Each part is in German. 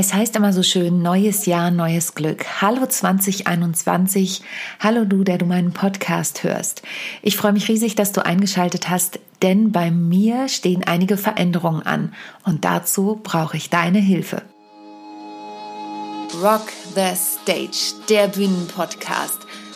Es heißt immer so schön, neues Jahr, neues Glück. Hallo 2021. Hallo du, der du meinen Podcast hörst. Ich freue mich riesig, dass du eingeschaltet hast, denn bei mir stehen einige Veränderungen an und dazu brauche ich deine Hilfe. Rock the Stage, der Bühnenpodcast.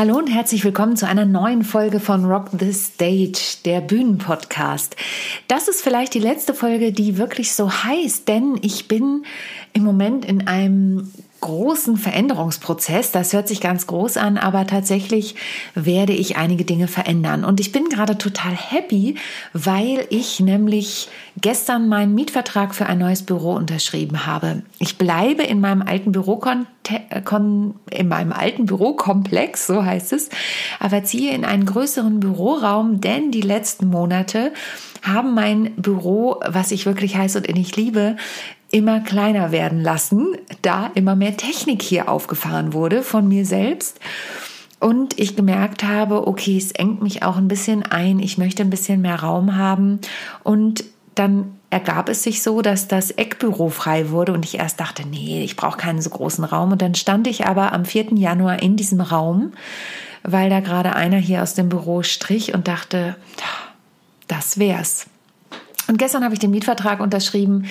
Hallo und herzlich willkommen zu einer neuen Folge von Rock the Stage, der Bühnenpodcast. Das ist vielleicht die letzte Folge, die wirklich so heißt, denn ich bin im Moment in einem großen Veränderungsprozess. Das hört sich ganz groß an, aber tatsächlich werde ich einige Dinge verändern. Und ich bin gerade total happy, weil ich nämlich gestern meinen Mietvertrag für ein neues Büro unterschrieben habe. Ich bleibe in meinem alten Büro in meinem alten Bürokomplex, so heißt es, aber ziehe in einen größeren Büroraum, denn die letzten Monate haben mein Büro, was ich wirklich heiß und innig liebe, immer kleiner werden lassen, da immer mehr Technik hier aufgefahren wurde von mir selbst. Und ich gemerkt habe, okay, es engt mich auch ein bisschen ein, ich möchte ein bisschen mehr Raum haben. Und dann ergab es sich so, dass das Eckbüro frei wurde und ich erst dachte, nee, ich brauche keinen so großen Raum. Und dann stand ich aber am 4. Januar in diesem Raum, weil da gerade einer hier aus dem Büro strich und dachte, das wär's. Und gestern habe ich den Mietvertrag unterschrieben.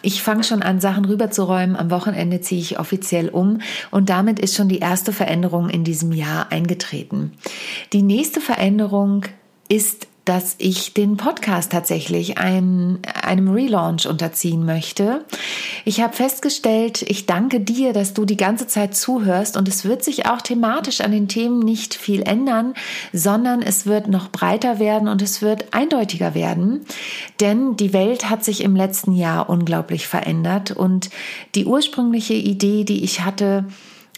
Ich fange schon an, Sachen rüberzuräumen. Am Wochenende ziehe ich offiziell um und damit ist schon die erste Veränderung in diesem Jahr eingetreten. Die nächste Veränderung ist dass ich den Podcast tatsächlich ein, einem Relaunch unterziehen möchte. Ich habe festgestellt, ich danke dir, dass du die ganze Zeit zuhörst und es wird sich auch thematisch an den Themen nicht viel ändern, sondern es wird noch breiter werden und es wird eindeutiger werden, denn die Welt hat sich im letzten Jahr unglaublich verändert und die ursprüngliche Idee, die ich hatte,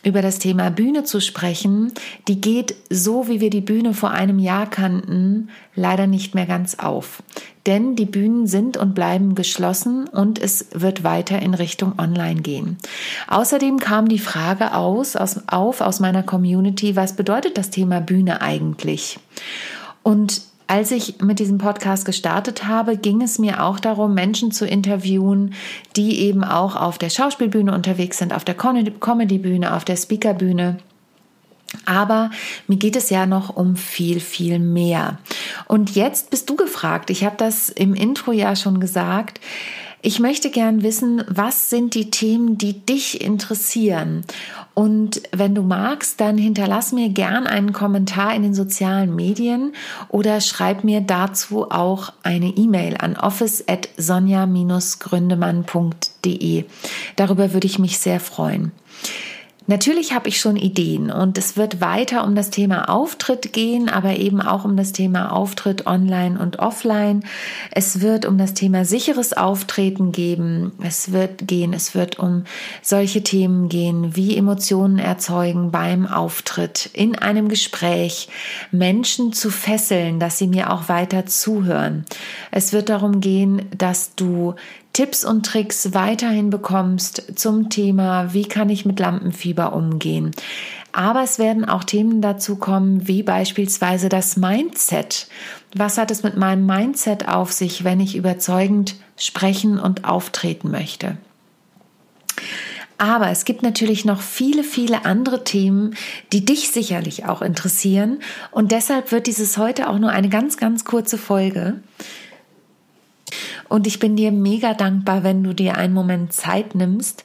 über das Thema Bühne zu sprechen, die geht so, wie wir die Bühne vor einem Jahr kannten, leider nicht mehr ganz auf. Denn die Bühnen sind und bleiben geschlossen und es wird weiter in Richtung Online gehen. Außerdem kam die Frage aus, aus, auf aus meiner Community, was bedeutet das Thema Bühne eigentlich? Und als ich mit diesem Podcast gestartet habe, ging es mir auch darum, Menschen zu interviewen, die eben auch auf der Schauspielbühne unterwegs sind, auf der Comedybühne, auf der Speakerbühne. Aber mir geht es ja noch um viel, viel mehr. Und jetzt bist du gefragt. Ich habe das im Intro ja schon gesagt. Ich möchte gern wissen, was sind die Themen, die dich interessieren? Und wenn du magst, dann hinterlass mir gern einen Kommentar in den sozialen Medien oder schreib mir dazu auch eine E-Mail an office@sonja-gründemann.de. Darüber würde ich mich sehr freuen. Natürlich habe ich schon Ideen und es wird weiter um das Thema Auftritt gehen, aber eben auch um das Thema Auftritt online und offline. Es wird um das Thema sicheres Auftreten geben. Es wird gehen, es wird um solche Themen gehen, wie Emotionen erzeugen beim Auftritt, in einem Gespräch, Menschen zu fesseln, dass sie mir auch weiter zuhören. Es wird darum gehen, dass du Tipps und Tricks weiterhin bekommst zum Thema, wie kann ich mit Lampenfieber umgehen. Aber es werden auch Themen dazu kommen, wie beispielsweise das Mindset. Was hat es mit meinem Mindset auf sich, wenn ich überzeugend sprechen und auftreten möchte? Aber es gibt natürlich noch viele, viele andere Themen, die dich sicherlich auch interessieren. Und deshalb wird dieses heute auch nur eine ganz, ganz kurze Folge. Und ich bin dir mega dankbar, wenn du dir einen Moment Zeit nimmst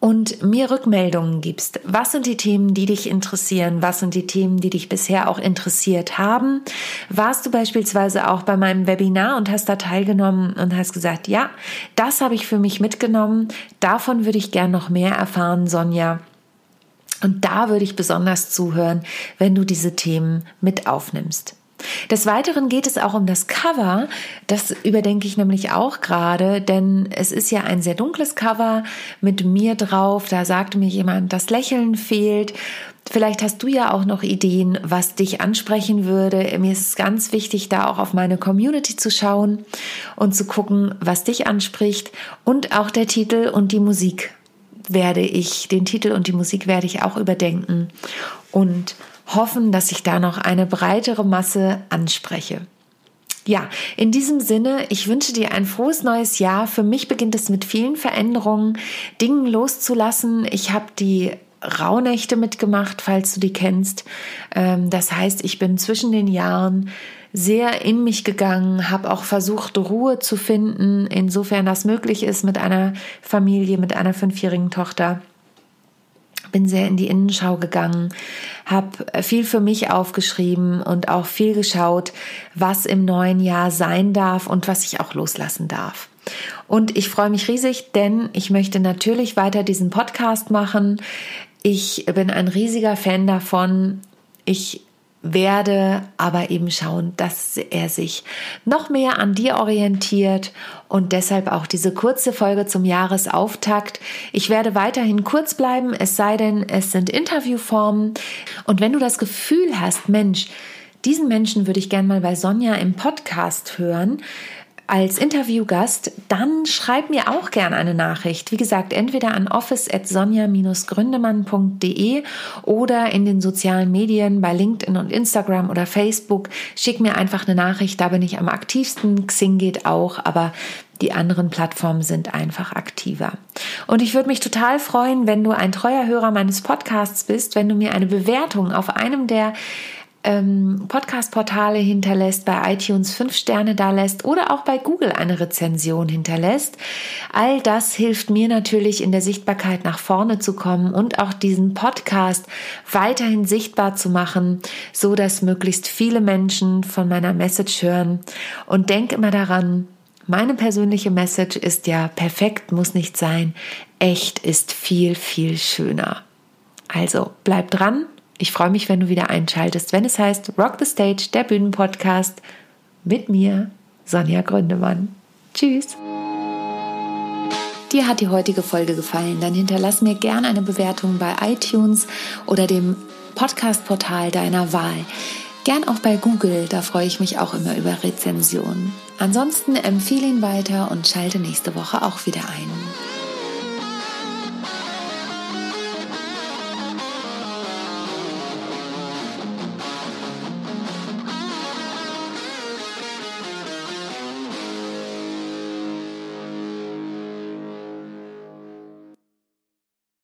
und mir Rückmeldungen gibst. Was sind die Themen, die dich interessieren? Was sind die Themen, die dich bisher auch interessiert haben? Warst du beispielsweise auch bei meinem Webinar und hast da teilgenommen und hast gesagt, ja, das habe ich für mich mitgenommen. Davon würde ich gern noch mehr erfahren, Sonja. Und da würde ich besonders zuhören, wenn du diese Themen mit aufnimmst. Des Weiteren geht es auch um das Cover. Das überdenke ich nämlich auch gerade, denn es ist ja ein sehr dunkles Cover mit mir drauf. Da sagte mir jemand, das Lächeln fehlt. Vielleicht hast du ja auch noch Ideen, was dich ansprechen würde. Mir ist es ganz wichtig, da auch auf meine Community zu schauen und zu gucken, was dich anspricht. Und auch der Titel und die Musik werde ich, den Titel und die Musik werde ich auch überdenken und hoffen, dass ich da noch eine breitere Masse anspreche. Ja, in diesem Sinne, ich wünsche dir ein frohes neues Jahr. Für mich beginnt es mit vielen Veränderungen, Dingen loszulassen. Ich habe die Rauhnächte mitgemacht, falls du die kennst. Ähm, das heißt, ich bin zwischen den Jahren sehr in mich gegangen, habe auch versucht, Ruhe zu finden, insofern das möglich ist mit einer Familie, mit einer fünfjährigen Tochter bin sehr in die Innenschau gegangen, habe viel für mich aufgeschrieben und auch viel geschaut, was im neuen Jahr sein darf und was ich auch loslassen darf. Und ich freue mich riesig, denn ich möchte natürlich weiter diesen Podcast machen. Ich bin ein riesiger Fan davon. Ich werde aber eben schauen, dass er sich noch mehr an dir orientiert und deshalb auch diese kurze Folge zum Jahresauftakt. Ich werde weiterhin kurz bleiben, es sei denn, es sind Interviewformen. Und wenn du das Gefühl hast, Mensch, diesen Menschen würde ich gern mal bei Sonja im Podcast hören, als Interviewgast, dann schreib mir auch gerne eine Nachricht. Wie gesagt, entweder an office.sonja-gründemann.de oder in den sozialen Medien bei LinkedIn und Instagram oder Facebook. Schick mir einfach eine Nachricht, da bin ich am aktivsten. Xing geht auch, aber die anderen Plattformen sind einfach aktiver. Und ich würde mich total freuen, wenn du ein treuer Hörer meines Podcasts bist, wenn du mir eine Bewertung auf einem der ähm, Podcast-Portale hinterlässt, bei iTunes fünf Sterne da lässt oder auch bei Google eine Rezension hinterlässt. All das hilft mir natürlich in der Sichtbarkeit nach vorne zu kommen und auch diesen Podcast weiterhin sichtbar zu machen, so dass möglichst viele Menschen von meiner Message hören. Und denk immer daran, meine persönliche Message ist ja, perfekt muss nicht sein, echt ist viel, viel schöner. Also bleib dran ich freue mich, wenn du wieder einschaltest, wenn es heißt Rock the Stage, der Bühnenpodcast mit mir, Sonja Gründemann. Tschüss. Dir hat die heutige Folge gefallen, dann hinterlass mir gerne eine Bewertung bei iTunes oder dem Podcast-Portal deiner Wahl. Gern auch bei Google, da freue ich mich auch immer über Rezensionen. Ansonsten empfehle ihn weiter und schalte nächste Woche auch wieder ein.